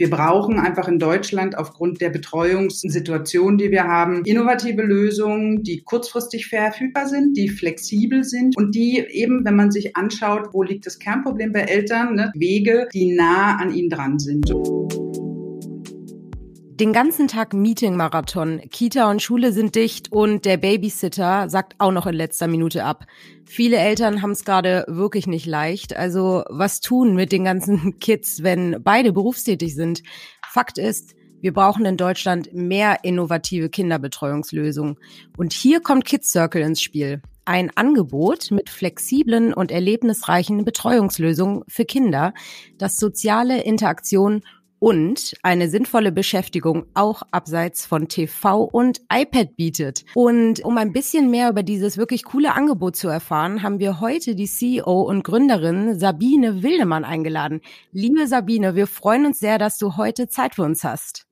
Wir brauchen einfach in Deutschland aufgrund der Betreuungssituation, die wir haben, innovative Lösungen, die kurzfristig verfügbar sind, die flexibel sind und die eben, wenn man sich anschaut, wo liegt das Kernproblem bei Eltern, ne, Wege, die nah an ihnen dran sind. Den ganzen Tag Meeting-Marathon. Kita und Schule sind dicht und der Babysitter sagt auch noch in letzter Minute ab. Viele Eltern haben es gerade wirklich nicht leicht. Also was tun mit den ganzen Kids, wenn beide berufstätig sind? Fakt ist, wir brauchen in Deutschland mehr innovative Kinderbetreuungslösungen. Und hier kommt Kids Circle ins Spiel. Ein Angebot mit flexiblen und erlebnisreichen Betreuungslösungen für Kinder, das soziale Interaktion und eine sinnvolle Beschäftigung auch abseits von TV und iPad bietet. Und um ein bisschen mehr über dieses wirklich coole Angebot zu erfahren, haben wir heute die CEO und Gründerin Sabine Wildemann eingeladen. Liebe Sabine, wir freuen uns sehr, dass du heute Zeit für uns hast.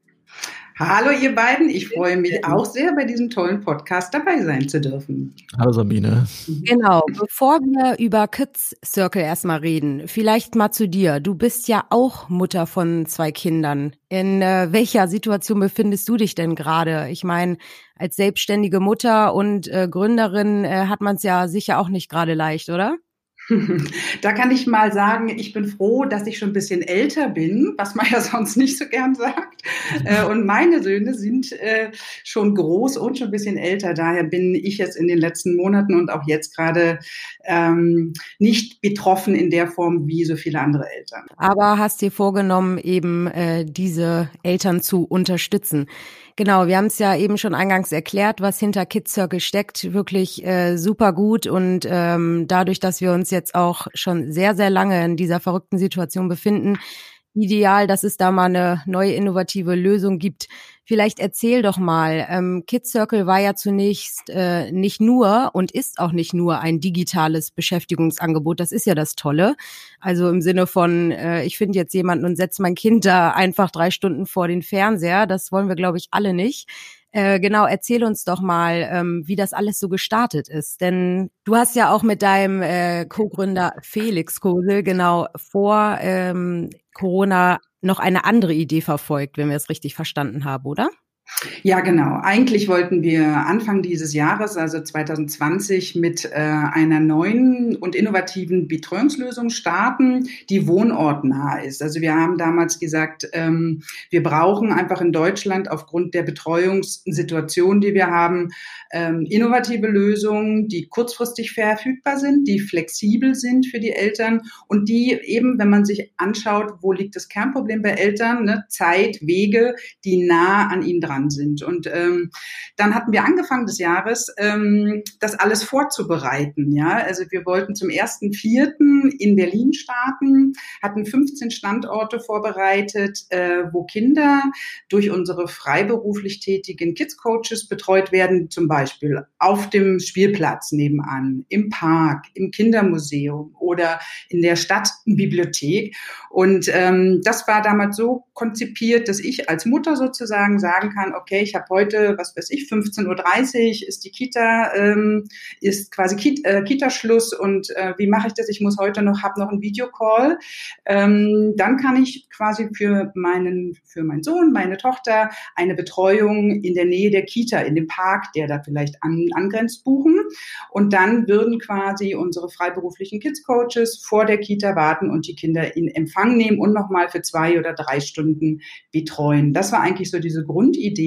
Hallo ihr beiden, ich freue mich auch sehr, bei diesem tollen Podcast dabei sein zu dürfen. Hallo Sabine. Genau, bevor wir über Kids Circle erstmal reden, vielleicht mal zu dir. Du bist ja auch Mutter von zwei Kindern. In äh, welcher Situation befindest du dich denn gerade? Ich meine, als selbstständige Mutter und äh, Gründerin äh, hat man es ja sicher auch nicht gerade leicht, oder? Da kann ich mal sagen, ich bin froh, dass ich schon ein bisschen älter bin, was man ja sonst nicht so gern sagt. Äh, und meine Söhne sind äh, schon groß und schon ein bisschen älter. Daher bin ich jetzt in den letzten Monaten und auch jetzt gerade ähm, nicht betroffen in der Form wie so viele andere Eltern. Aber hast dir vorgenommen, eben äh, diese Eltern zu unterstützen. Genau, wir haben es ja eben schon eingangs erklärt, was hinter Kids Circle steckt, wirklich äh, super gut und ähm, dadurch, dass wir uns jetzt auch schon sehr, sehr lange in dieser verrückten Situation befinden, ideal, dass es da mal eine neue innovative Lösung gibt. Vielleicht erzähl doch mal, ähm, Kids Circle war ja zunächst äh, nicht nur und ist auch nicht nur ein digitales Beschäftigungsangebot. Das ist ja das Tolle. Also im Sinne von, äh, ich finde jetzt jemanden und setze mein Kind da einfach drei Stunden vor den Fernseher. Das wollen wir, glaube ich, alle nicht. Äh, genau, erzähl uns doch mal, ähm, wie das alles so gestartet ist. Denn du hast ja auch mit deinem äh, Co-Gründer Felix Kosel genau vor ähm, Corona noch eine andere Idee verfolgt, wenn wir es richtig verstanden haben, oder? Ja, genau. Eigentlich wollten wir Anfang dieses Jahres, also 2020, mit äh, einer neuen und innovativen Betreuungslösung starten, die wohnortnah ist. Also wir haben damals gesagt, ähm, wir brauchen einfach in Deutschland aufgrund der Betreuungssituation, die wir haben, ähm, innovative Lösungen, die kurzfristig verfügbar sind, die flexibel sind für die Eltern und die eben, wenn man sich anschaut, wo liegt das Kernproblem bei Eltern, ne, Zeit, Wege, die nah an ihnen dran sind. Und ähm, dann hatten wir Anfang des Jahres ähm, das alles vorzubereiten. Ja, also wir wollten zum ersten Vierten in Berlin starten, hatten 15 Standorte vorbereitet, äh, wo Kinder durch unsere freiberuflich tätigen Kids Coaches betreut werden, zum Beispiel auf dem Spielplatz nebenan, im Park, im Kindermuseum oder in der Stadtbibliothek. Und ähm, das war damals so konzipiert, dass ich als Mutter sozusagen sagen kann, okay, ich habe heute, was weiß ich, 15.30 Uhr ist die Kita, ähm, ist quasi Kita, äh, Kita-Schluss und äh, wie mache ich das? Ich muss heute noch, habe noch einen Videocall. Ähm, dann kann ich quasi für meinen, für meinen Sohn, meine Tochter eine Betreuung in der Nähe der Kita, in dem Park, der da vielleicht an, angrenzt, buchen. Und dann würden quasi unsere freiberuflichen Kids-Coaches vor der Kita warten und die Kinder in Empfang nehmen und nochmal für zwei oder drei Stunden betreuen. Das war eigentlich so diese Grundidee.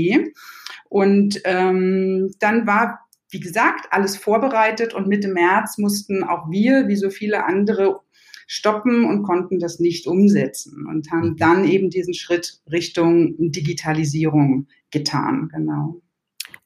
Und ähm, dann war wie gesagt, alles vorbereitet und Mitte März mussten auch wir, wie so viele andere, stoppen und konnten das nicht umsetzen und haben mhm. dann eben diesen Schritt Richtung Digitalisierung getan, genau.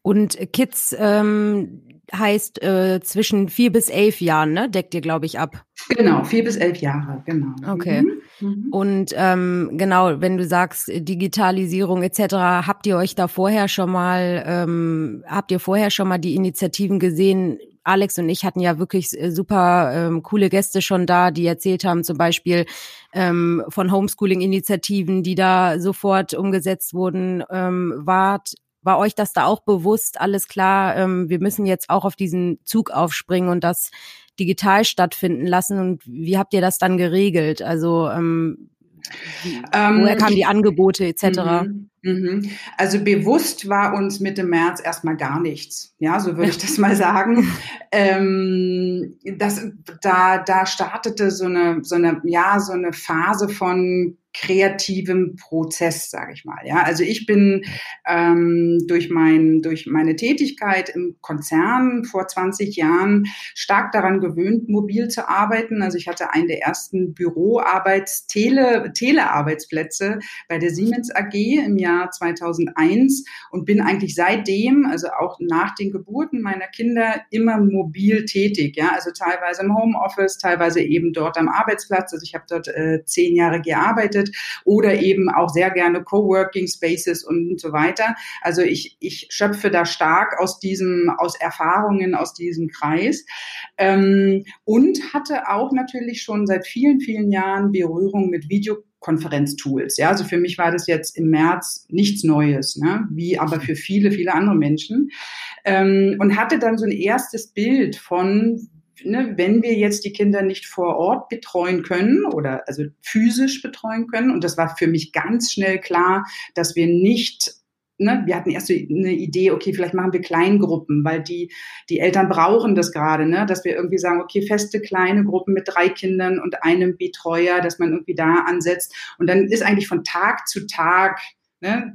Und Kids ähm, heißt äh, zwischen vier bis elf Jahren, ne? Deckt ihr, glaube ich, ab. Genau, vier bis elf Jahre, genau. Okay. Mhm. mhm. Und ähm, genau, wenn du sagst Digitalisierung etc., habt ihr euch da vorher schon mal, ähm, habt ihr vorher schon mal die Initiativen gesehen? Alex und ich hatten ja wirklich äh, super ähm, coole Gäste schon da, die erzählt haben, zum Beispiel ähm, von Homeschooling-Initiativen, die da sofort umgesetzt wurden. Ähm, wart war euch das da auch bewusst? Alles klar, ähm, wir müssen jetzt auch auf diesen Zug aufspringen und das digital stattfinden lassen. Und wie habt ihr das dann geregelt? Also ähm, Ähm, Woher kamen die Angebote etc.? Mhm, mhm. Also bewusst war uns Mitte März erstmal gar nichts. Ja, so würde ich das mal sagen. ähm, das, da, da startete so eine, so eine, ja, so eine Phase von kreativem Prozess, sage ich mal. Ja, also ich bin ähm, durch mein durch meine Tätigkeit im Konzern vor 20 Jahren stark daran gewöhnt, mobil zu arbeiten. Also ich hatte einen der ersten Büroarbeits Tele Telearbeitsplätze bei der Siemens AG im Jahr 2001 und bin eigentlich seitdem, also auch nach den Geburten meiner Kinder, immer mobil tätig. Ja, also teilweise im Homeoffice, teilweise eben dort am Arbeitsplatz. Also ich habe dort äh, zehn Jahre gearbeitet arbeitet oder eben auch sehr gerne Coworking Spaces und so weiter. Also ich, ich schöpfe da stark aus diesem, aus Erfahrungen aus diesem Kreis ähm, und hatte auch natürlich schon seit vielen, vielen Jahren Berührung mit Video Konferenztools. Ja, also für mich war das jetzt im März nichts Neues, ne? wie aber für viele, viele andere Menschen. Ähm, und hatte dann so ein erstes Bild von, ne, wenn wir jetzt die Kinder nicht vor Ort betreuen können oder also physisch betreuen können, und das war für mich ganz schnell klar, dass wir nicht Ne, wir hatten erst so eine Idee, okay, vielleicht machen wir Kleingruppen, weil die, die Eltern brauchen das gerade, ne, dass wir irgendwie sagen, okay, feste kleine Gruppen mit drei Kindern und einem Betreuer, dass man irgendwie da ansetzt. Und dann ist eigentlich von Tag zu Tag ne,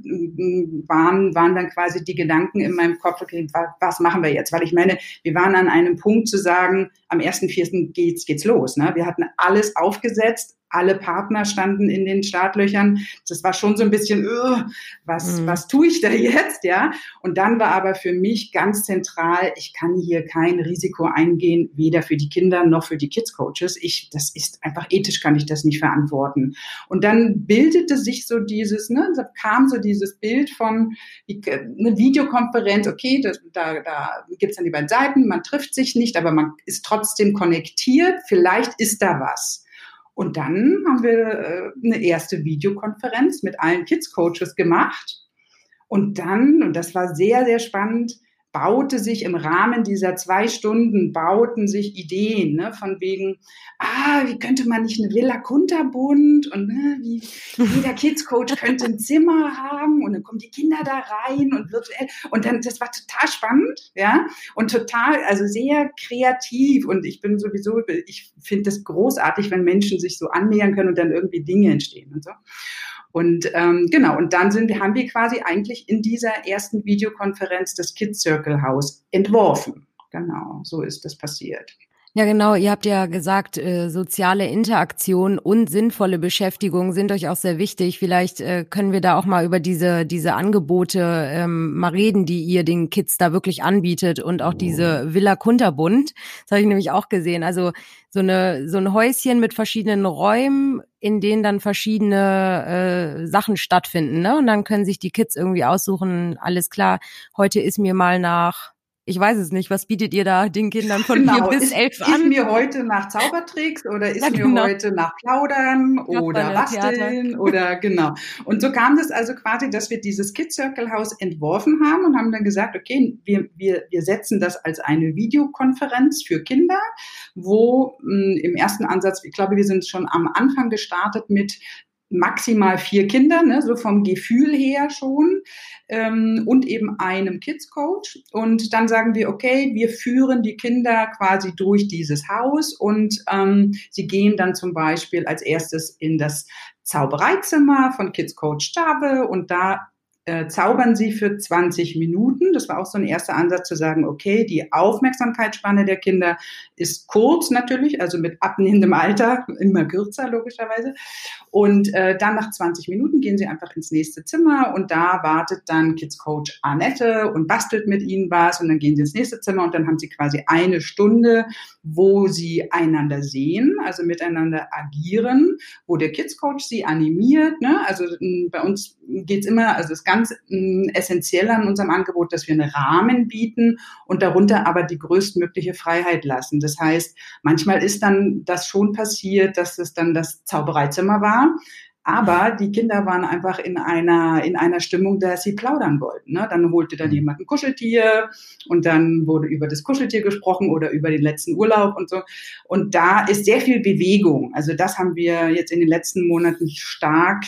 waren, waren dann quasi die Gedanken in meinem Kopf, okay, was machen wir jetzt? Weil ich meine, wir waren an einem Punkt zu sagen, am 1.4. geht's, geht's los. Ne? Wir hatten alles aufgesetzt, alle Partner standen in den Startlöchern. Das war schon so ein bisschen, uh, was, mhm. was tue ich da jetzt, ja? Und dann war aber für mich ganz zentral, ich kann hier kein Risiko eingehen, weder für die Kinder noch für die Kids Coaches. Ich, das ist einfach ethisch kann ich das nicht verantworten. Und dann bildete sich so dieses, ne, da kam so dieses Bild von eine Videokonferenz, okay, das, da, da gibt's dann die beiden Seiten, man trifft sich nicht, aber man ist trotzdem konnektiert, vielleicht ist da was. Und dann haben wir äh, eine erste Videokonferenz mit allen Kids Coaches gemacht. Und dann, und das war sehr, sehr spannend, baute sich im Rahmen dieser zwei Stunden, bauten sich Ideen, ne, von wegen, ah, wie könnte man nicht eine Villa Kunterbund und ne, wie jeder Kids Coach könnte ein Zimmer haben und dann kommen die Kinder da rein und virtuell und dann, das war total spannend, ja, und total, also sehr kreativ und ich bin sowieso, ich finde das großartig, wenn Menschen sich so annähern können und dann irgendwie Dinge entstehen und so. Und ähm, genau, und dann sind, haben wir quasi eigentlich in dieser ersten Videokonferenz das Kids Circle House entworfen. Genau, so ist das passiert. Ja, genau. Ihr habt ja gesagt, äh, soziale Interaktion und sinnvolle Beschäftigung sind euch auch sehr wichtig. Vielleicht äh, können wir da auch mal über diese diese Angebote ähm, mal reden, die ihr den Kids da wirklich anbietet und auch diese Villa Kunterbund. Das habe ich nämlich auch gesehen. Also so eine so ein Häuschen mit verschiedenen Räumen, in denen dann verschiedene äh, Sachen stattfinden. Ne? Und dann können sich die Kids irgendwie aussuchen. Alles klar. Heute ist mir mal nach ich weiß es nicht. Was bietet ihr da den Kindern von genau. vier bis elf an? Ist mir heute nach Zaubertricks oder ist ja, genau. mir heute nach Plaudern oder Basteln oder genau. Und so kam das also quasi, dass wir dieses Kid Circle House entworfen haben und haben dann gesagt, okay, wir, wir, wir setzen das als eine Videokonferenz für Kinder, wo mh, hm, im ersten Ansatz, ich glaube, wir sind schon am Anfang gestartet mit maximal vier Kinder, ne, so vom Gefühl her schon, ähm, und eben einem Kids Coach. Und dann sagen wir, okay, wir führen die Kinder quasi durch dieses Haus und ähm, sie gehen dann zum Beispiel als erstes in das Zaubereizimmer von Kids Coach Stave und da äh, zaubern Sie für 20 Minuten. Das war auch so ein erster Ansatz zu sagen, okay, die Aufmerksamkeitsspanne der Kinder ist kurz natürlich, also mit abnehmendem Alter immer kürzer logischerweise. Und äh, dann nach 20 Minuten gehen Sie einfach ins nächste Zimmer und da wartet dann Kids Coach Annette und bastelt mit Ihnen was und dann gehen Sie ins nächste Zimmer und dann haben Sie quasi eine Stunde, wo Sie einander sehen, also miteinander agieren, wo der Kids Coach Sie animiert. Ne? Also bei uns geht's immer, also es ganz äh, essentiell an unserem Angebot, dass wir einen Rahmen bieten und darunter aber die größtmögliche Freiheit lassen. Das heißt, manchmal ist dann das schon passiert, dass es dann das Zaubereizimmer war. Aber die Kinder waren einfach in einer, in einer Stimmung, dass sie plaudern wollten. Ne? Dann holte dann mhm. jemand ein Kuscheltier und dann wurde über das Kuscheltier gesprochen oder über den letzten Urlaub und so. Und da ist sehr viel Bewegung. Also das haben wir jetzt in den letzten Monaten stark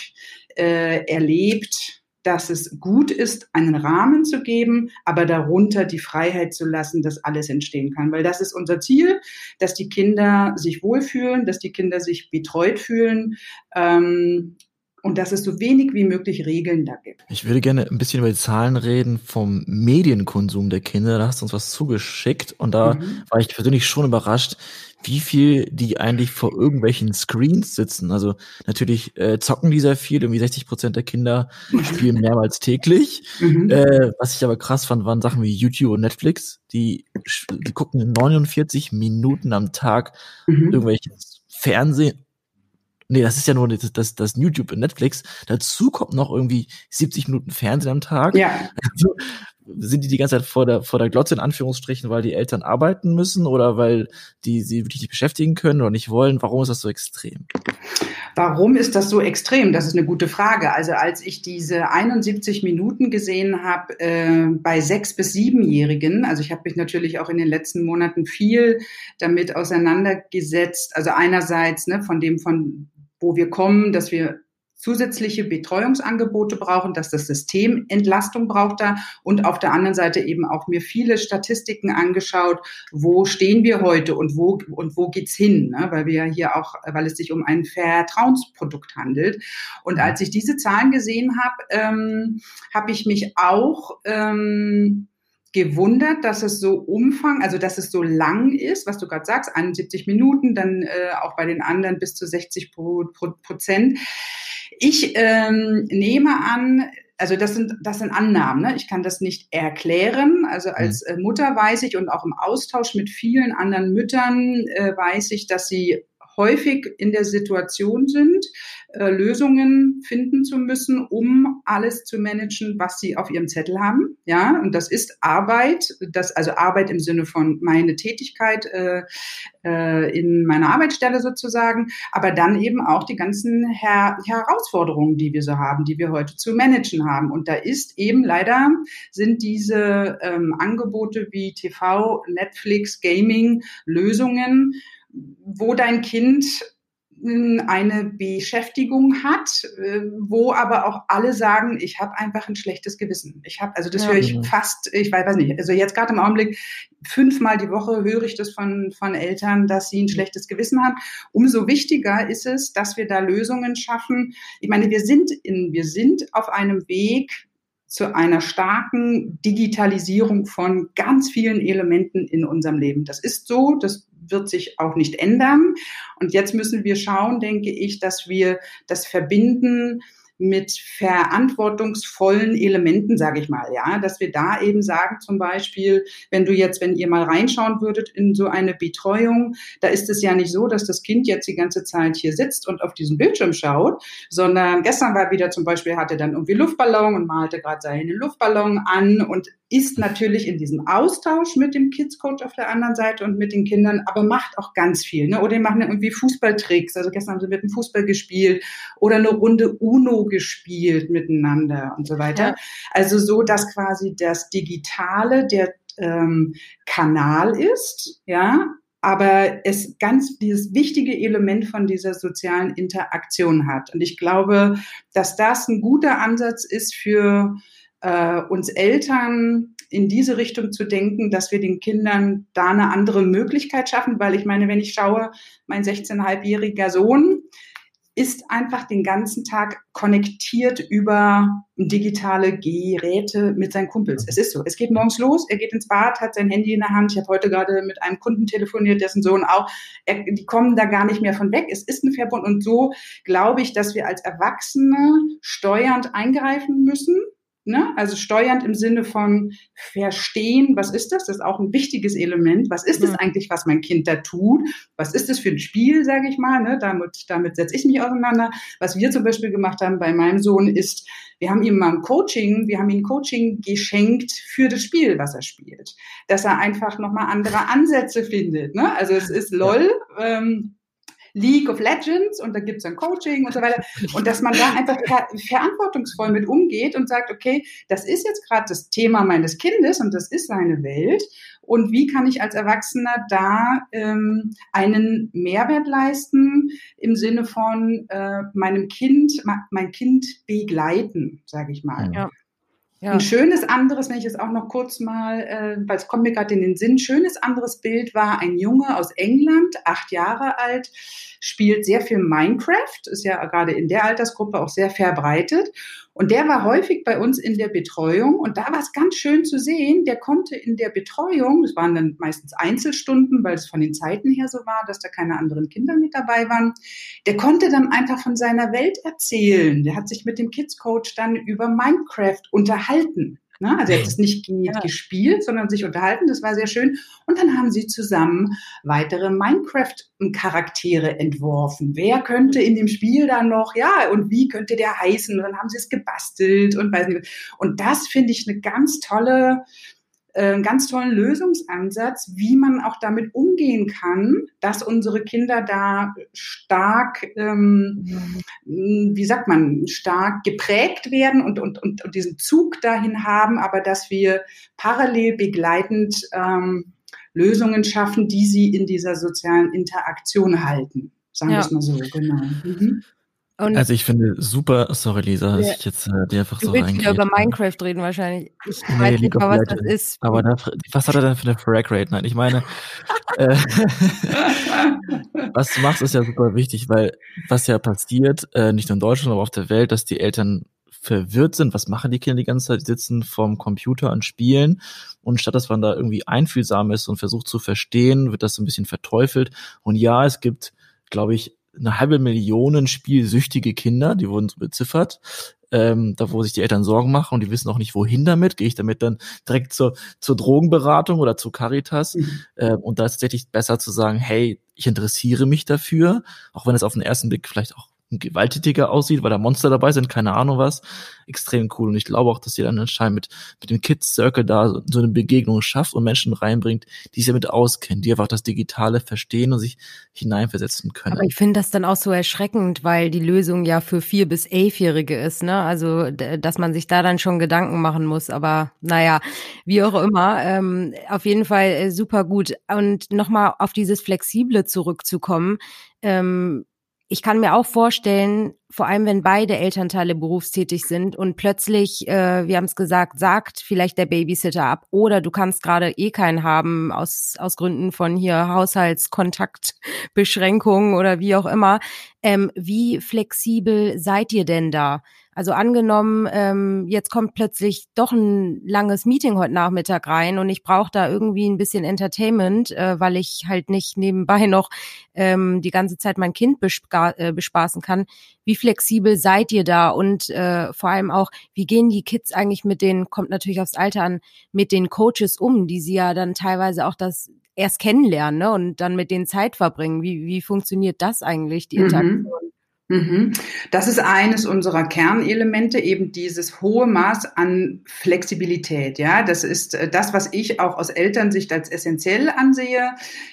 äh, erlebt dass es gut ist, einen Rahmen zu geben, aber darunter die Freiheit zu lassen, dass alles entstehen kann. Weil das ist unser Ziel, dass die Kinder sich wohlfühlen, dass die Kinder sich betreut fühlen. Ähm, und dass es so wenig wie möglich Regeln da gibt. Ich würde gerne ein bisschen über die Zahlen reden vom Medienkonsum der Kinder. Da hast du uns was zugeschickt und da mhm. war ich persönlich schon überrascht, wie viel die eigentlich vor irgendwelchen Screens sitzen. Also natürlich äh, zocken die sehr viel, irgendwie 60 Prozent der Kinder spielen mehrmals täglich. Mhm. Äh, was ich aber krass fand, waren Sachen wie YouTube und Netflix. Die, die gucken 49 Minuten am Tag mhm. irgendwelches Fernsehen Nee, das ist ja nur das, das, das YouTube und Netflix. Dazu kommt noch irgendwie 70 Minuten Fernsehen am Tag. Ja. Also, sind die die ganze Zeit vor der, vor der Glotze in Anführungsstrichen, weil die Eltern arbeiten müssen oder weil die sie wirklich nicht beschäftigen können oder nicht wollen? Warum ist das so extrem? Warum ist das so extrem? Das ist eine gute Frage. Also als ich diese 71 Minuten gesehen habe äh, bei sechs bis siebenjährigen, also ich habe mich natürlich auch in den letzten Monaten viel damit auseinandergesetzt. Also einerseits ne, von dem von wo wir kommen, dass wir zusätzliche Betreuungsangebote brauchen, dass das System Entlastung braucht da und auf der anderen Seite eben auch mir viele Statistiken angeschaut, wo stehen wir heute und wo und wo geht's hin, ne? weil wir ja hier auch, weil es sich um ein Vertrauensprodukt handelt. Und als ich diese Zahlen gesehen habe, ähm, habe ich mich auch ähm, gewundert, dass es so umfang, also dass es so lang ist, was du gerade sagst, 71 Minuten, dann äh, auch bei den anderen bis zu 60 pro, pro, Prozent. Ich ähm, nehme an, also das sind, das sind Annahmen. Ne? Ich kann das nicht erklären. Also als mhm. äh, Mutter weiß ich und auch im Austausch mit vielen anderen Müttern äh, weiß ich, dass sie häufig in der Situation sind, äh, Lösungen finden zu müssen, um alles zu managen, was sie auf ihrem Zettel haben. Ja, und das ist Arbeit, das also Arbeit im Sinne von meine Tätigkeit äh, äh, in meiner Arbeitsstelle sozusagen, aber dann eben auch die ganzen Her Herausforderungen, die wir so haben, die wir heute zu managen haben. Und da ist eben leider sind diese ähm, Angebote wie TV, Netflix, Gaming Lösungen wo dein Kind hm, eine Beschäftigung hat, äh, wo aber auch alle sagen, ich habe einfach ein schlechtes Gewissen. Ich habe, also das ja. höre ich fast, ich weiß nicht, also jetzt gerade im Augenblick fünfmal die Woche höre ich das von von Eltern, dass sie ein schlechtes Gewissen haben. Umso wichtiger ist es, dass wir da Lösungen schaffen. Ich meine, wir sind in, wir sind auf einem Weg zu einer starken Digitalisierung von ganz vielen Elementen in unserem Leben. Das ist so, das wird sich auch nicht ändern. Und jetzt müssen wir schauen, denke ich, dass wir das verbinden mit verantwortungsvollen Elementen, sage ich mal, ja, dass wir da eben sagen, zum Beispiel, wenn du jetzt, wenn ihr mal reinschauen würdet in so eine Betreuung, da ist es ja nicht so, dass das Kind jetzt die ganze Zeit hier sitzt und auf diesen Bildschirm schaut, sondern gestern war wieder zum Beispiel, hatte dann irgendwie Luftballon und malte gerade seinen Luftballon an und ist natürlich in diesem Austausch mit dem Kids Coach auf der anderen Seite und mit den Kindern, aber macht auch ganz viel. Ne? Oder die machen irgendwie Fußballtricks. Also gestern haben sie mit dem Fußball gespielt oder eine Runde Uno gespielt miteinander und so weiter. Ja. Also so, dass quasi das Digitale der ähm, Kanal ist, ja, aber es ganz dieses wichtige Element von dieser sozialen Interaktion hat. Und ich glaube, dass das ein guter Ansatz ist für äh, uns Eltern in diese Richtung zu denken, dass wir den Kindern da eine andere Möglichkeit schaffen, weil ich meine, wenn ich schaue, mein 16,5-jähriger Sohn ist einfach den ganzen Tag konnektiert über digitale Geräte mit seinen Kumpels. Es ist so. Es geht morgens los, er geht ins Bad, hat sein Handy in der Hand. Ich habe heute gerade mit einem Kunden telefoniert, dessen Sohn auch. Er, die kommen da gar nicht mehr von weg. Es ist ein Verbund. Und so glaube ich, dass wir als Erwachsene steuernd eingreifen müssen Ne? Also steuernd im Sinne von verstehen, was ist das? Das ist auch ein wichtiges Element. Was ist es eigentlich, was mein Kind da tut? Was ist das für ein Spiel, sage ich mal? Ne? Damit, damit setze ich mich auseinander. Was wir zum Beispiel gemacht haben bei meinem Sohn ist, wir haben ihm mal ein Coaching, wir haben ihm Coaching geschenkt für das Spiel, was er spielt. Dass er einfach nochmal andere Ansätze findet. Ne? Also es ist LOL. Ähm, League of Legends und da gibt es dann Coaching und so weiter. Und dass man da einfach ver verantwortungsvoll mit umgeht und sagt, okay, das ist jetzt gerade das Thema meines Kindes und das ist seine Welt. Und wie kann ich als Erwachsener da ähm, einen Mehrwert leisten im Sinne von äh, meinem Kind, mein Kind begleiten, sage ich mal. Ja. Ja. Ein schönes anderes, wenn ich es auch noch kurz mal, äh, weil es kommt mir gerade in den Sinn, schönes anderes Bild war ein Junge aus England, acht Jahre alt, spielt sehr viel Minecraft, ist ja gerade in der Altersgruppe auch sehr verbreitet. Und der war häufig bei uns in der Betreuung und da war es ganz schön zu sehen, der konnte in der Betreuung, das waren dann meistens Einzelstunden, weil es von den Zeiten her so war, dass da keine anderen Kinder mit dabei waren, der konnte dann einfach von seiner Welt erzählen. Der hat sich mit dem Kids Coach dann über Minecraft unterhalten. Ne? Also er hat es nicht ja. gespielt, sondern sich unterhalten. Das war sehr schön. Und dann haben sie zusammen weitere Minecraft-Charaktere entworfen. Wer könnte in dem Spiel dann noch, ja, und wie könnte der heißen? Und dann haben sie es gebastelt und weiß nicht. Und das finde ich eine ganz tolle einen ganz tollen Lösungsansatz, wie man auch damit umgehen kann, dass unsere Kinder da stark, ähm, wie sagt man, stark geprägt werden und, und, und, und diesen Zug dahin haben, aber dass wir parallel begleitend ähm, Lösungen schaffen, die sie in dieser sozialen Interaktion halten. Sagen wir es mal so, genau. Mhm. Und also ich finde super, sorry Lisa, dass ja. ich jetzt äh, dir einfach du so willst wieder über Minecraft reden wahrscheinlich. Ich nee, weiß nicht mal, was das ist. Aber da, was hat er denn für eine Frag Rate? Nein, ich meine, äh, was du machst, ist ja super wichtig, weil was ja passiert, äh, nicht nur in Deutschland, aber auf der Welt, dass die Eltern verwirrt sind, was machen die Kinder die ganze Zeit, die sitzen vorm Computer und spielen und statt dass man da irgendwie einfühlsam ist und versucht zu verstehen, wird das so ein bisschen verteufelt und ja, es gibt, glaube ich, eine halbe Million spielsüchtige Kinder, die wurden so beziffert, ähm, da wo sich die Eltern Sorgen machen und die wissen auch nicht, wohin damit. Gehe ich damit dann direkt zur, zur Drogenberatung oder zu Caritas? Mhm. Ähm, und da ist tatsächlich besser zu sagen, hey, ich interessiere mich dafür, auch wenn es auf den ersten Blick vielleicht auch gewalttätiger aussieht, weil da Monster dabei sind, keine Ahnung was. Extrem cool. Und ich glaube auch, dass ihr dann anscheinend mit, mit dem Kids Circle da so, so eine Begegnung schafft und Menschen reinbringt, die sich damit auskennen, die einfach das Digitale verstehen und sich hineinversetzen können. Aber ich finde das dann auch so erschreckend, weil die Lösung ja für vier bis elfjährige ist, ne? Also, dass man sich da dann schon Gedanken machen muss. Aber naja, wie auch immer, ähm, auf jeden Fall äh, super gut. Und nochmal auf dieses Flexible zurückzukommen. Ähm, ich kann mir auch vorstellen, vor allem wenn beide Elternteile berufstätig sind und plötzlich, äh, wir haben es gesagt, sagt vielleicht der Babysitter ab oder du kannst gerade eh keinen haben aus, aus Gründen von hier Haushaltskontaktbeschränkungen oder wie auch immer. Ähm, wie flexibel seid ihr denn da? Also angenommen, ähm, jetzt kommt plötzlich doch ein langes Meeting heute Nachmittag rein und ich brauche da irgendwie ein bisschen Entertainment, äh, weil ich halt nicht nebenbei noch ähm, die ganze Zeit mein Kind äh, bespaßen kann. Wie flexibel seid ihr da und äh, vor allem auch, wie gehen die Kids eigentlich mit den, kommt natürlich aufs Alter an, mit den Coaches um, die sie ja dann teilweise auch das erst kennenlernen ne, und dann mit denen Zeit verbringen. Wie, wie funktioniert das eigentlich, die mhm. Interaktion? Mhm. Mhm. Das ist eines unserer Kernelemente, eben dieses hohe Maß an Flexibilität. Ja, das ist äh, das, was ich auch aus Elternsicht als essentiell ansehe.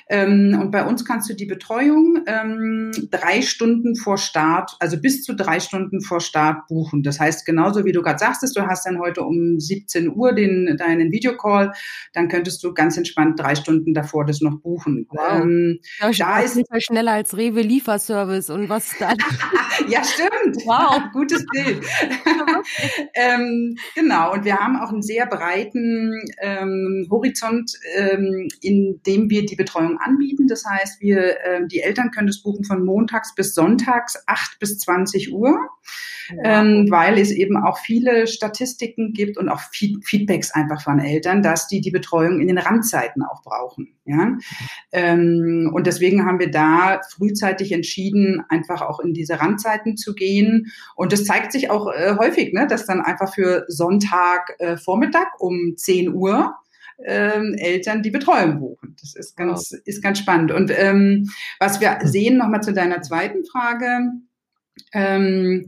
Ähm, und bei uns kannst du die Betreuung ähm, drei Stunden vor Start, also bis zu drei Stunden vor Start buchen. Das heißt, genauso wie du gerade sagtest, du hast dann heute um 17 Uhr den, deinen Videocall, dann könntest du ganz entspannt drei Stunden davor das noch buchen. Wow. Ähm, ja, da ist schneller als Rewe Lieferservice und was dann ja, stimmt. Wow, gutes Bild. ähm, genau, und wir haben auch einen sehr breiten ähm, Horizont, ähm, in dem wir die Betreuung anbieten. Das heißt, wir, ähm, die Eltern können das buchen von montags bis sonntags, 8 bis 20 Uhr ähm, weil es eben auch viele Statistiken gibt und auch Feedbacks einfach von Eltern, dass die die Betreuung in den Randzeiten auch brauchen. Ja? Ähm, und deswegen haben wir da frühzeitig entschieden, einfach auch in diese Randzeiten zu gehen. Und das zeigt sich auch äh, häufig, ne, dass dann einfach für Sonntag äh, Vormittag um 10 Uhr ähm, Eltern die Betreuung buchen. Das ist ganz, wow. ist ganz spannend. Und ähm, was wir sehen, nochmal zu deiner zweiten Frage, ähm,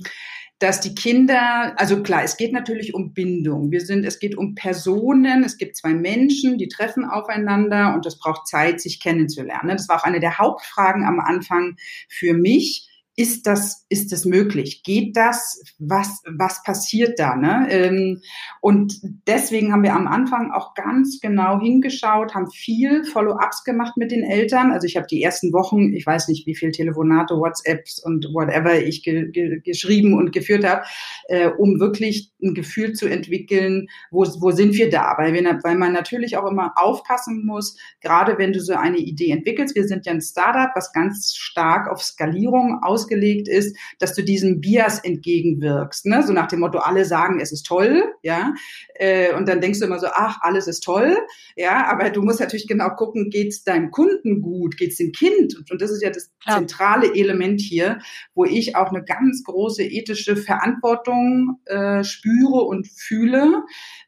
dass die Kinder, also klar, es geht natürlich um Bindung. Wir sind, es geht um Personen. Es gibt zwei Menschen, die treffen aufeinander und das braucht Zeit, sich kennenzulernen. Das war auch eine der Hauptfragen am Anfang für mich ist das, ist das möglich? Geht das? Was, was passiert da? Ne? Ähm, und deswegen haben wir am Anfang auch ganz genau hingeschaut, haben viel Follow-ups gemacht mit den Eltern. Also ich habe die ersten Wochen, ich weiß nicht, wie viel Telefonate, WhatsApps und whatever ich ge ge geschrieben und geführt habe, äh, um wirklich ein Gefühl zu entwickeln, wo, wo sind wir da? Weil, wir, weil man natürlich auch immer aufpassen muss, gerade wenn du so eine Idee entwickelst. Wir sind ja ein Startup, was ganz stark auf Skalierung aus ausgelegt ist, dass du diesem Bias entgegenwirkst. Ne? So nach dem Motto, alle sagen, es ist toll, ja. Äh, und dann denkst du immer so, ach, alles ist toll, ja, aber du musst natürlich genau gucken, geht's deinem Kunden gut, geht's dem Kind? Und, und das ist ja das ja. zentrale Element hier, wo ich auch eine ganz große ethische Verantwortung äh, spüre und fühle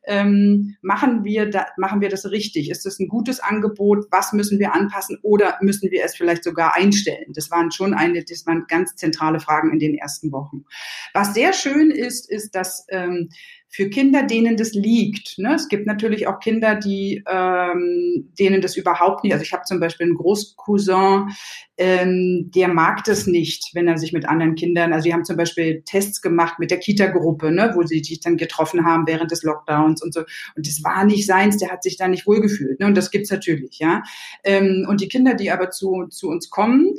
ähm, machen wir da, machen wir das richtig? Ist das ein gutes Angebot? Was müssen wir anpassen oder müssen wir es vielleicht sogar einstellen? Das waren schon eine, das waren ganz zentrale Fragen in den ersten Wochen. Was sehr schön ist, ist, dass ähm, für Kinder, denen das liegt. Ne? Es gibt natürlich auch Kinder, die ähm, denen das überhaupt nicht. Also ich habe zum Beispiel einen Großcousin, ähm, der mag das nicht, wenn er sich mit anderen Kindern. Also die haben zum Beispiel Tests gemacht mit der Kita-Gruppe, ne, wo sie sich dann getroffen haben während des Lockdowns und so. Und das war nicht seins. Der hat sich da nicht wohlgefühlt. Ne? Und das gibt's natürlich, ja. Ähm, und die Kinder, die aber zu zu uns kommen,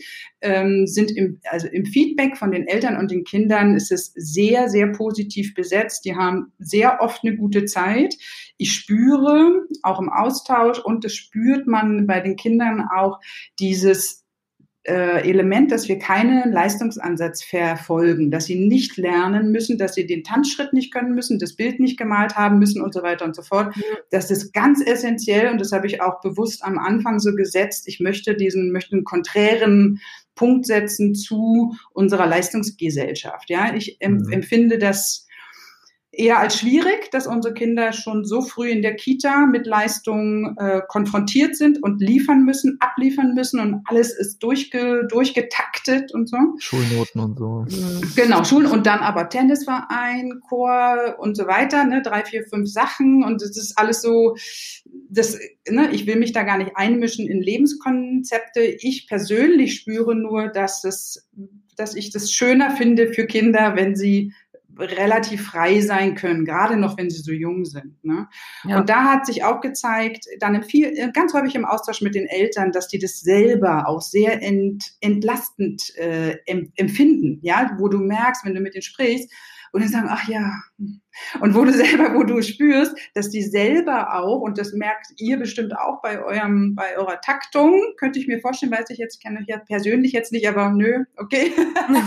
ähm, sind im also im Feedback von den Eltern und den Kindern ist es sehr sehr positiv besetzt. Die haben sehr oft eine gute Zeit. Ich spüre auch im Austausch und das spürt man bei den Kindern auch dieses äh, Element, dass wir keinen Leistungsansatz verfolgen, dass sie nicht lernen müssen, dass sie den Tanzschritt nicht können müssen, das Bild nicht gemalt haben müssen und so weiter und so fort. Das ist ganz essentiell und das habe ich auch bewusst am Anfang so gesetzt. Ich möchte diesen, möchte einen konträren Punkt setzen zu unserer Leistungsgesellschaft. Ja, ich mhm. empfinde das eher als schwierig, dass unsere Kinder schon so früh in der Kita mit Leistungen äh, konfrontiert sind und liefern müssen, abliefern müssen und alles ist durchge, durchgetaktet und so. Schulnoten und so. Genau, Schulen und dann aber Tennisverein, Chor und so weiter, ne, drei, vier, fünf Sachen und das ist alles so, das, ne, ich will mich da gar nicht einmischen in Lebenskonzepte. Ich persönlich spüre nur, dass es, dass ich das schöner finde für Kinder, wenn sie relativ frei sein können, gerade noch wenn sie so jung sind. Ne? Ja. Und da hat sich auch gezeigt, dann viel, ganz häufig im Austausch mit den Eltern, dass die das selber auch sehr ent, entlastend äh, empfinden, ja, wo du merkst, wenn du mit denen sprichst, und dann sagen, ach ja, und wo du selber, wo du spürst, dass die selber auch, und das merkt ihr bestimmt auch bei eurem, bei eurer Taktung, könnte ich mir vorstellen, weiß ich jetzt, kenne ich ja persönlich jetzt nicht, aber nö, okay.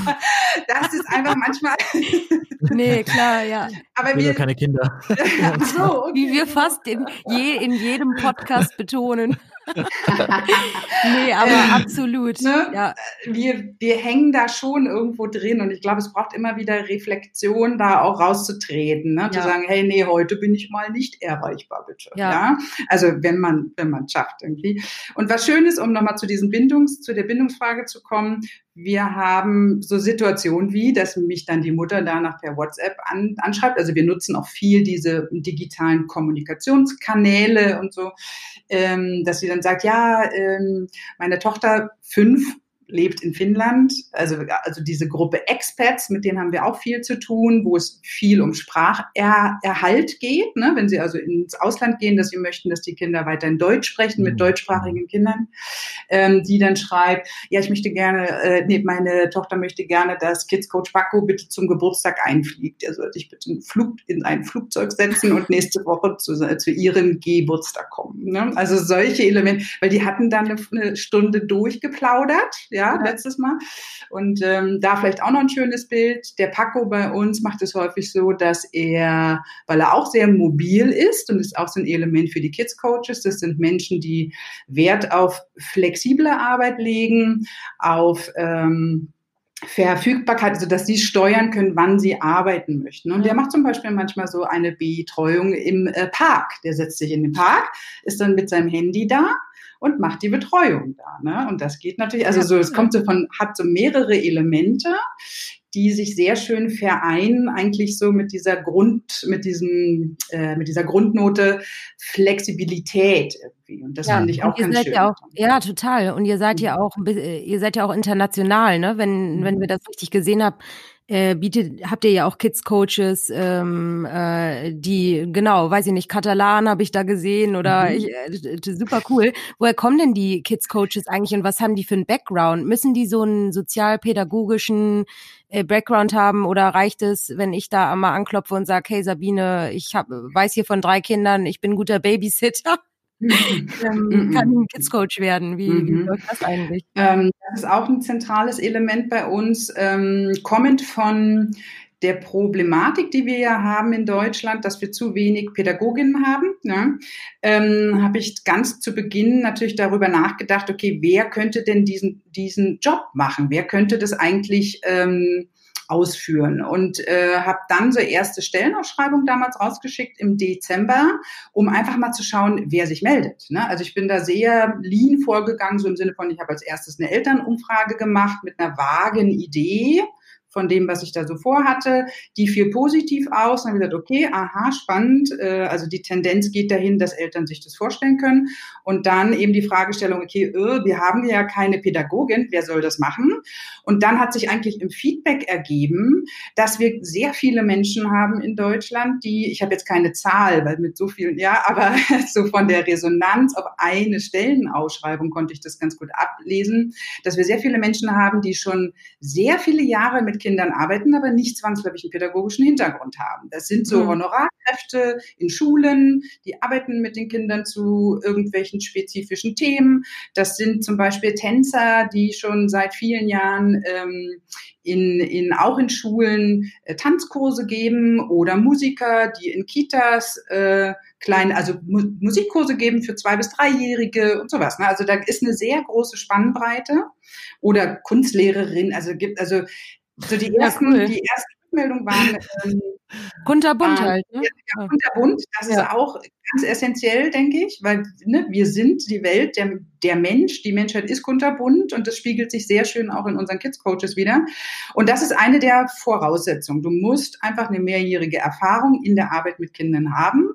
das ist einfach manchmal. nee, klar, ja. Aber wir, keine Kinder. Ach so, okay. Wie wir fast in, je, in jedem Podcast betonen. nee, aber ähm, absolut. Ne? Ja. Wir, wir hängen da schon irgendwo drin und ich glaube, es braucht immer wieder Reflexion, da auch rauszutreten, ne? Ja. zu sagen, hey, nee, heute bin ich mal nicht erreichbar, bitte. Ja. ja? Also wenn man, wenn man schafft irgendwie. Und was schön ist, um nochmal zu diesen Bindungs, zu der Bindungsfrage zu kommen, wir haben so Situationen wie, dass mich dann die Mutter danach per WhatsApp an, anschreibt. Also wir nutzen auch viel diese digitalen Kommunikationskanäle und so, ähm, dass sie dann sagt, ja, ähm, meine Tochter fünf lebt in Finnland, also, also diese Gruppe Expats, mit denen haben wir auch viel zu tun, wo es viel um Spracherhalt geht, ne? wenn sie also ins Ausland gehen, dass sie möchten, dass die Kinder weiterhin Deutsch sprechen mit mhm. deutschsprachigen Kindern, ähm, die dann schreibt, ja, ich möchte gerne, äh, nee, meine Tochter möchte gerne, dass Kids Coach Paco bitte zum Geburtstag einfliegt. Er soll sich bitte in, Flug, in ein Flugzeug setzen und nächste Woche zu, zu ihrem Geburtstag kommen. Ne? Also solche Elemente, weil die hatten dann eine, eine Stunde durchgeplaudert, ja, letztes Mal. Und ähm, da vielleicht auch noch ein schönes Bild. Der Paco bei uns macht es häufig so, dass er, weil er auch sehr mobil ist und ist auch so ein Element für die Kids Coaches, das sind Menschen, die Wert auf flexible Arbeit legen, auf ähm, Verfügbarkeit, also dass sie steuern können, wann sie arbeiten möchten. Und der macht zum Beispiel manchmal so eine Betreuung im äh, Park. Der setzt sich in den Park, ist dann mit seinem Handy da und macht die Betreuung da. Ne? Und das geht natürlich, also so, es kommt so von, hat so mehrere Elemente, die sich sehr schön vereinen, eigentlich so mit dieser Grund, mit diesem, äh, mit dieser Grundnote Flexibilität irgendwie. Und das ja, finde ich auch ganz schön. Ja, auch, ja, total. Und ihr seid ja auch, ihr seid ja auch international, ne? Wenn, mhm. wenn wir das richtig gesehen haben, äh, bietet, habt ihr ja auch Kids-Coaches, ähm, äh, die, genau, weiß ich nicht, Katalan habe ich da gesehen oder mhm. ich, äh, super cool. Woher kommen denn die Kids-Coaches eigentlich und was haben die für einen Background? Müssen die so einen sozialpädagogischen äh, Background haben oder reicht es, wenn ich da einmal anklopfe und sage, hey Sabine, ich hab, weiß hier von drei Kindern, ich bin guter Babysitter? ähm, kann ein Kids Coach werden? Wie, mhm. wie läuft das eigentlich? Ähm, das ist auch ein zentrales Element bei uns, ähm, kommend von der Problematik, die wir ja haben in Deutschland, dass wir zu wenig Pädagoginnen haben, ne, ähm, habe ich ganz zu Beginn natürlich darüber nachgedacht, okay, wer könnte denn diesen, diesen Job machen? Wer könnte das eigentlich ähm, ausführen. Und äh, habe dann so erste Stellenausschreibung damals rausgeschickt im Dezember, um einfach mal zu schauen, wer sich meldet. Ne? Also ich bin da sehr lean vorgegangen, so im Sinne von, ich habe als erstes eine Elternumfrage gemacht mit einer vagen Idee von dem, was ich da so vorhatte. Die fiel positiv aus. Dann habe ich gesagt, okay, aha, spannend. Äh, also die Tendenz geht dahin, dass Eltern sich das vorstellen können. Und dann eben die Fragestellung, okay, äh, wir haben ja keine Pädagogin, wer soll das machen? Und dann hat sich eigentlich im Feedback ergeben, dass wir sehr viele Menschen haben in Deutschland, die, ich habe jetzt keine Zahl, weil mit so vielen, ja, aber so von der Resonanz auf eine Stellenausschreibung konnte ich das ganz gut ablesen, dass wir sehr viele Menschen haben, die schon sehr viele Jahre mit Kindern arbeiten, aber nicht zwangsläufig einen pädagogischen Hintergrund haben. Das sind so mhm. Honorarkräfte in Schulen, die arbeiten mit den Kindern zu irgendwelchen spezifischen Themen. Das sind zum Beispiel Tänzer, die schon seit vielen Jahren ähm, in, in, auch in Schulen äh, Tanzkurse geben oder Musiker, die in Kitas äh, kleine, also Mu Musikkurse geben für zwei bis dreijährige und sowas. Ne? Also da ist eine sehr große Spannbreite oder Kunstlehrerin, also gibt also so die ersten, ja, cool. die ersten Rückmeldungen waren ähm, kunterbunt halt. Ne? Ja, kunterbunt, das ja. ist auch ganz essentiell, denke ich, weil ne, wir sind die Welt, der, der Mensch, die Menschheit ist kunterbunt und das spiegelt sich sehr schön auch in unseren Kids Coaches wieder. Und das ist eine der Voraussetzungen. Du musst einfach eine mehrjährige Erfahrung in der Arbeit mit Kindern haben.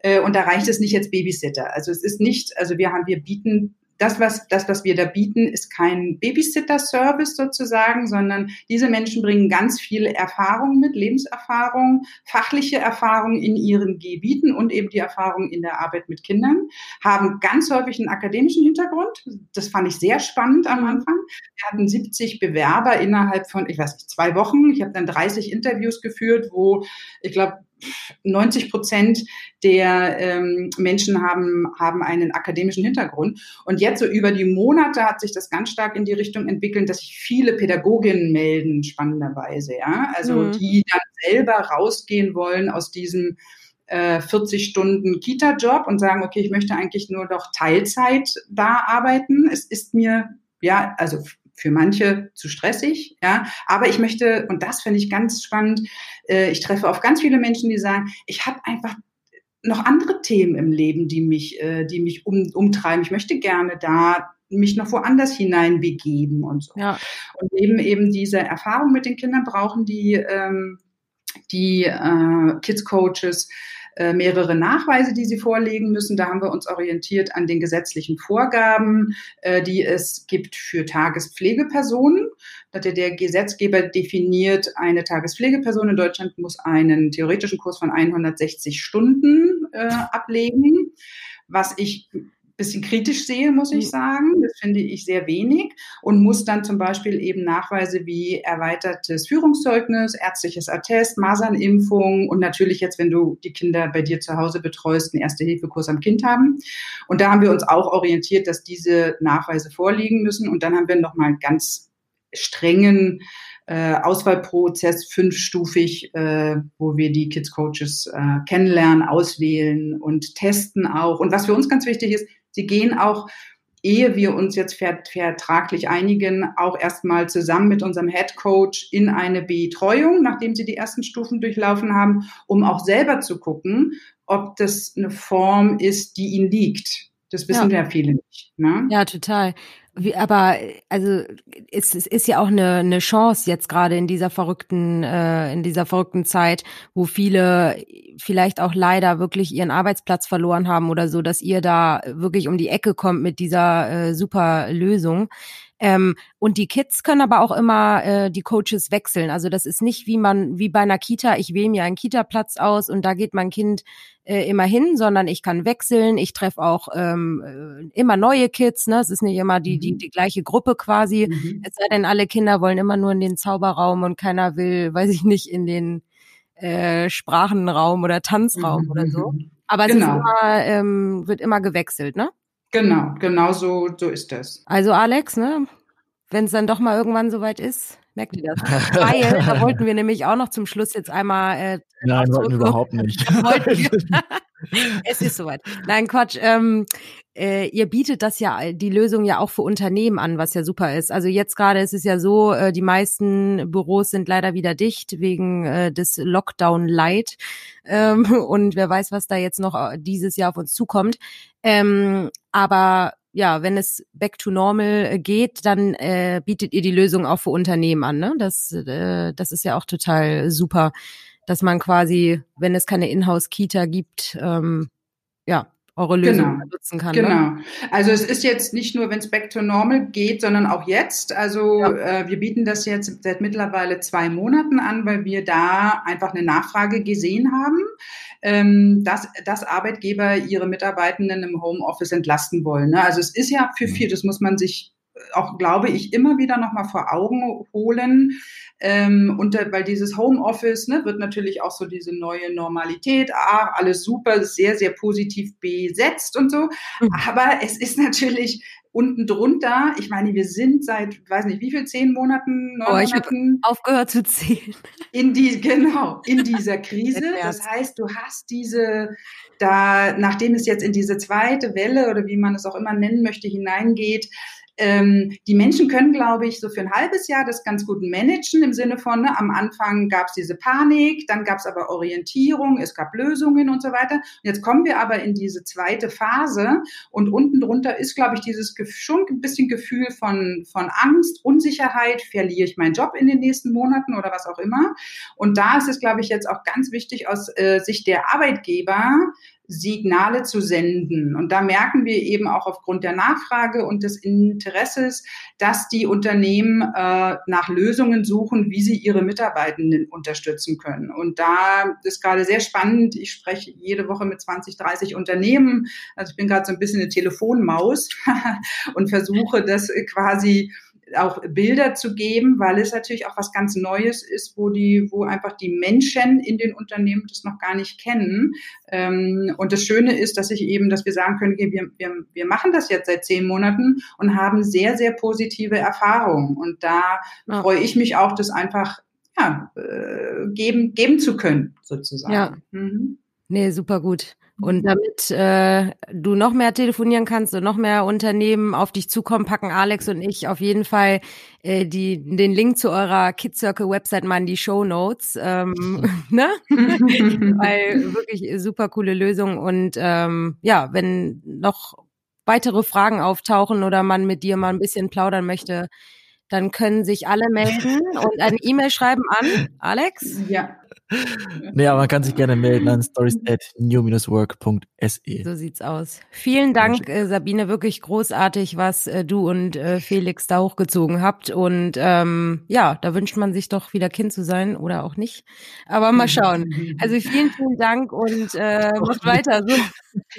Äh, und da reicht es nicht jetzt Babysitter. Also es ist nicht, also wir haben, wir bieten das, was, das, was wir da bieten, ist kein Babysitter-Service sozusagen, sondern diese Menschen bringen ganz viel Erfahrung mit, Lebenserfahrung, fachliche Erfahrung in ihren Gebieten und eben die Erfahrung in der Arbeit mit Kindern, haben ganz häufig einen akademischen Hintergrund. Das fand ich sehr spannend am Anfang. Wir hatten 70 Bewerber innerhalb von, ich weiß nicht, zwei Wochen. Ich habe dann 30 Interviews geführt, wo ich glaube, 90 Prozent der ähm, Menschen haben, haben einen akademischen Hintergrund. Und jetzt so über die Monate hat sich das ganz stark in die Richtung entwickelt, dass sich viele Pädagoginnen melden, spannenderweise, ja. Also mhm. die dann selber rausgehen wollen aus diesem äh, 40 Stunden Kita-Job und sagen, okay, ich möchte eigentlich nur noch Teilzeit da arbeiten. Es ist mir ja, also für manche zu stressig, ja. Aber ich möchte, und das finde ich ganz spannend, äh, ich treffe auf ganz viele Menschen, die sagen, ich habe einfach noch andere Themen im Leben, die mich, äh, die mich um, umtreiben. Ich möchte gerne da mich noch woanders hinein begeben und so. Ja. Und eben eben diese Erfahrung mit den Kindern brauchen die, ähm, die äh, Kids Coaches äh, mehrere Nachweise, die sie vorlegen müssen. Da haben wir uns orientiert an den gesetzlichen Vorgaben, äh, die es gibt für Tagespflegepersonen. Der, der Gesetzgeber definiert, eine Tagespflegeperson in Deutschland muss einen theoretischen Kurs von 160 Stunden äh, ablegen was ich bisschen kritisch sehe, muss ich hm. sagen. Das finde ich sehr wenig und muss dann zum Beispiel eben Nachweise wie erweitertes Führungszeugnis, ärztliches Attest, Masernimpfung und natürlich jetzt, wenn du die Kinder bei dir zu Hause betreust, einen Erste-Hilfe-Kurs am Kind haben. Und da haben wir uns auch orientiert, dass diese Nachweise vorliegen müssen. Und dann haben wir nochmal einen ganz strengen äh, Auswahlprozess fünfstufig, äh, wo wir die Kids Coaches äh, kennenlernen, auswählen und testen auch. Und was für uns ganz wichtig ist, Sie gehen auch, ehe wir uns jetzt vertraglich einigen, auch erstmal zusammen mit unserem Head Coach in eine Betreuung, nachdem sie die ersten Stufen durchlaufen haben, um auch selber zu gucken, ob das eine Form ist, die ihnen liegt. Das wissen ja, ja viele nicht. Ne? Ja, total. Wie, aber also es, es ist ja auch eine, eine Chance jetzt gerade in dieser verrückten äh, in dieser verrückten Zeit, wo viele vielleicht auch leider wirklich ihren Arbeitsplatz verloren haben oder so, dass ihr da wirklich um die Ecke kommt mit dieser äh, super Lösung. Ähm, und die Kids können aber auch immer äh, die Coaches wechseln. Also das ist nicht wie man, wie bei einer Kita, ich wähle mir einen Kita-Platz aus und da geht mein Kind äh, immer hin, sondern ich kann wechseln. Ich treffe auch ähm, äh, immer neue Kids. Ne? Es ist nicht immer die, die, mhm. die gleiche Gruppe quasi. Mhm. Es sei denn, alle Kinder wollen immer nur in den Zauberraum und keiner will, weiß ich nicht, in den äh, Sprachenraum oder Tanzraum mhm. oder so. Mhm. Aber es ist genau. immer, ähm, wird immer gewechselt, ne? Genau, genau so, so ist das. Also Alex, ne, wenn es dann doch mal irgendwann soweit ist, merkt ihr das? Weil, da wollten wir nämlich auch noch zum Schluss jetzt einmal. Äh, Nein, wollten wir überhaupt nicht. es ist soweit. Nein, Quatsch. Ähm, äh, ihr bietet das ja, die Lösung ja auch für Unternehmen an, was ja super ist. Also jetzt gerade ist es ja so, äh, die meisten Büros sind leider wieder dicht wegen äh, des Lockdown Light. Ähm, und wer weiß, was da jetzt noch äh, dieses Jahr auf uns zukommt. Ähm, aber ja, wenn es back to normal äh, geht, dann äh, bietet ihr die Lösung auch für Unternehmen an. Ne? Das, äh, das ist ja auch total super, dass man quasi, wenn es keine Inhouse-Kita gibt, ähm, ja, eure Lösung genau. nutzen kann. Ne? Genau. Ne? Also es ist jetzt nicht nur, wenn es back to normal geht, sondern auch jetzt. Also ja. äh, wir bieten das jetzt seit mittlerweile zwei Monaten an, weil wir da einfach eine Nachfrage gesehen haben, dass, dass Arbeitgeber ihre Mitarbeitenden im Homeoffice entlasten wollen. Ne? Also es ist ja für mhm. viel, das muss man sich auch, glaube ich, immer wieder nochmal vor Augen holen. Ähm, und weil dieses Homeoffice ne, wird natürlich auch so diese neue Normalität, ah, alles super, sehr, sehr positiv besetzt und so. Mhm. Aber es ist natürlich unten drunter, ich meine, wir sind seit, weiß nicht, wie viel, zehn Monaten, neun oh, ich Monaten. aufgehört zu zählen. In die, genau, in dieser Krise. das heißt, du hast diese, da, nachdem es jetzt in diese zweite Welle oder wie man es auch immer nennen möchte, hineingeht, ähm, die Menschen können, glaube ich, so für ein halbes Jahr das ganz gut managen im Sinne von, ne, am Anfang gab es diese Panik, dann gab es aber Orientierung, es gab Lösungen und so weiter. Und jetzt kommen wir aber in diese zweite Phase und unten drunter ist, glaube ich, dieses schon ein bisschen Gefühl von, von Angst, Unsicherheit, verliere ich meinen Job in den nächsten Monaten oder was auch immer. Und da ist es, glaube ich, jetzt auch ganz wichtig aus äh, Sicht der Arbeitgeber, Signale zu senden. Und da merken wir eben auch aufgrund der Nachfrage und des Interesses, dass die Unternehmen äh, nach Lösungen suchen, wie sie ihre Mitarbeitenden unterstützen können. Und da ist gerade sehr spannend. Ich spreche jede Woche mit 20, 30 Unternehmen. Also ich bin gerade so ein bisschen eine Telefonmaus und versuche das quasi auch Bilder zu geben, weil es natürlich auch was ganz Neues ist, wo die, wo einfach die Menschen in den Unternehmen das noch gar nicht kennen. Ähm, und das Schöne ist, dass ich eben, dass wir sagen können, wir, wir, wir machen das jetzt seit zehn Monaten und haben sehr, sehr positive Erfahrungen. Und da ja. freue ich mich auch, das einfach ja, äh, geben, geben zu können, sozusagen. Ja. Mhm. Nee, super gut. Und damit äh, du noch mehr telefonieren kannst und noch mehr Unternehmen auf dich zukommen, packen Alex und ich auf jeden Fall äh, die, den Link zu eurer Kids Circle Website mal in die Show Notes. Ähm, ne? Weil wirklich super coole Lösung. Und ähm, ja, wenn noch weitere Fragen auftauchen oder man mit dir mal ein bisschen plaudern möchte, dann können sich alle melden und eine E-Mail schreiben an Alex. Ja. Nee, aber man kann sich gerne melden an stories at new-work.se. So sieht's aus. Vielen Dank, äh, Sabine, wirklich großartig, was äh, du und äh, Felix da hochgezogen habt. Und ähm, ja, da wünscht man sich doch wieder Kind zu sein oder auch nicht. Aber mal schauen. Also vielen, vielen Dank und äh, macht weiter. So.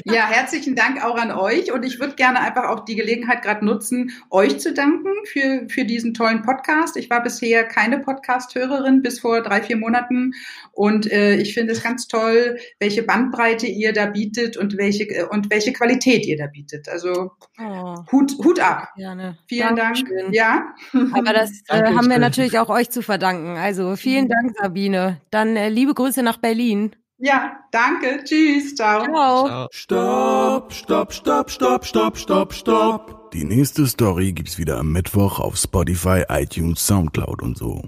Ja, herzlichen Dank auch an euch. Und ich würde gerne einfach auch die Gelegenheit gerade nutzen, euch zu danken für, für diesen tollen Podcast. Ich war bisher keine Podcast-Hörerin bis vor drei, vier Monaten und äh, ich finde es ganz toll, welche Bandbreite ihr da bietet und welche äh, und welche Qualität ihr da bietet. Also oh. Hut, Hut ab. Gerne. Vielen Dankeschön. Dank. Ja. Aber das äh, haben wir natürlich auch euch zu verdanken. Also vielen mhm. Dank, Sabine. Dann äh, liebe Grüße nach Berlin. Ja, danke. Tschüss. Ciao. Ciao. Stopp, stopp, stopp, stopp, stopp, stopp, stopp. Die nächste Story gibt's wieder am Mittwoch auf Spotify, iTunes, Soundcloud und so.